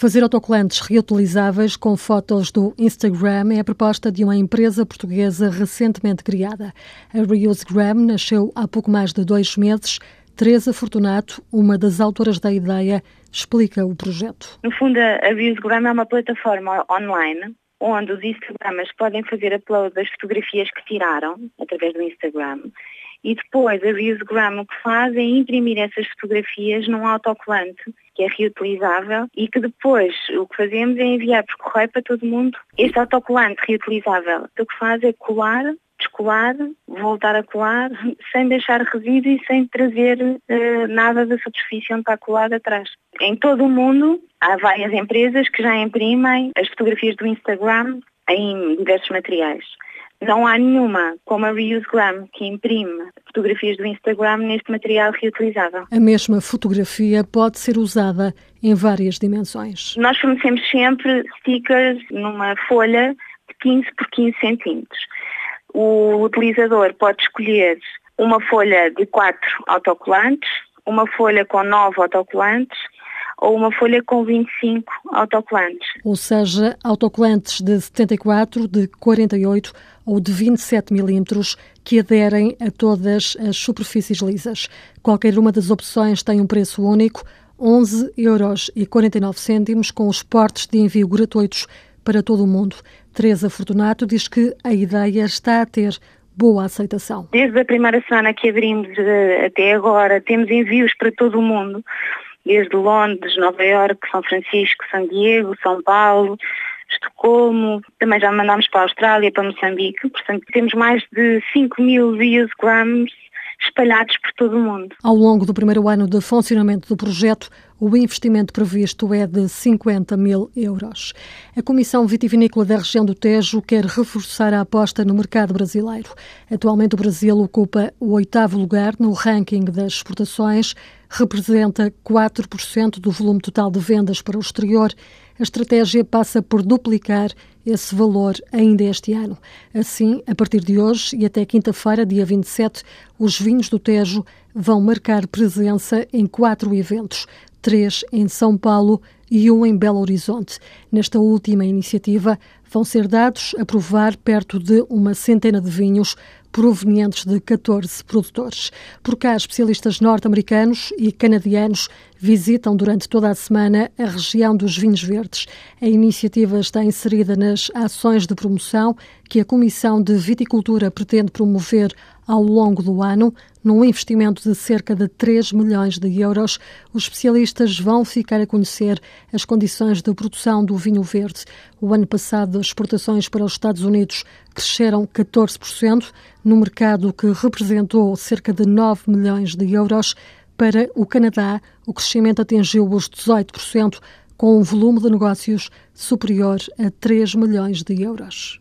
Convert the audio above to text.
Fazer autocolantes reutilizáveis com fotos do Instagram é a proposta de uma empresa portuguesa recentemente criada. A ReuseGram nasceu há pouco mais de dois meses. Teresa Fortunato, uma das autoras da ideia, explica o projeto. No fundo, a ReuseGram é uma plataforma online onde os Instagramers podem fazer upload das fotografias que tiraram através do Instagram e depois a ReuseGram o que faz é imprimir essas fotografias num autocolante que é reutilizável e que depois o que fazemos é enviar por correio para todo mundo. Este autocolante reutilizável o que faz é colar descolar, voltar a colar, sem deixar resíduo e sem trazer uh, nada da superfície onde está colado atrás. Em todo o mundo há várias empresas que já imprimem as fotografias do Instagram em diversos materiais. Não há nenhuma como a ReuseGram que imprime fotografias do Instagram neste material reutilizável. A mesma fotografia pode ser usada em várias dimensões. Nós fornecemos sempre stickers numa folha de 15 por 15 centímetros. O utilizador pode escolher uma folha de 4 autocolantes, uma folha com 9 autocolantes ou uma folha com 25 autocolantes. Ou seja, autocolantes de 74, de 48 ou de 27 milímetros que aderem a todas as superfícies lisas. Qualquer uma das opções tem um preço único, 11 euros e 49 cêntimos, com os portes de envio gratuitos para todo o mundo. Teresa Fortunato diz que a ideia está a ter boa aceitação. Desde a primeira semana que abrimos eh, até agora, temos envios para todo o mundo desde Londres, Nova Iorque, São Francisco, São Diego, São Paulo, Estocolmo, também já mandámos para a Austrália, para Moçambique, portanto temos mais de 5 mil views grams espalhados por todo o mundo. Ao longo do primeiro ano de funcionamento do projeto, o investimento previsto é de 50 mil euros. A Comissão Vitivinícola da região do Tejo quer reforçar a aposta no mercado brasileiro. Atualmente, o Brasil ocupa o oitavo lugar no ranking das exportações, representa 4% do volume total de vendas para o exterior. A estratégia passa por duplicar esse valor ainda este ano. Assim, a partir de hoje e até quinta-feira, dia 27, os vinhos do Tejo vão marcar presença em quatro eventos três em São Paulo e um em Belo Horizonte. Nesta última iniciativa, vão ser dados a provar perto de uma centena de vinhos provenientes de 14 produtores. Por cá, especialistas norte-americanos e canadianos visitam durante toda a semana a região dos vinhos verdes. A iniciativa está inserida nas ações de promoção que a Comissão de Viticultura pretende promover ao longo do ano, num investimento de cerca de 3 milhões de euros, os especialistas vão ficar a conhecer as condições de produção do vinho verde. O ano passado, as exportações para os Estados Unidos cresceram 14%, no mercado que representou cerca de 9 milhões de euros. Para o Canadá, o crescimento atingiu os 18%, com um volume de negócios superior a 3 milhões de euros.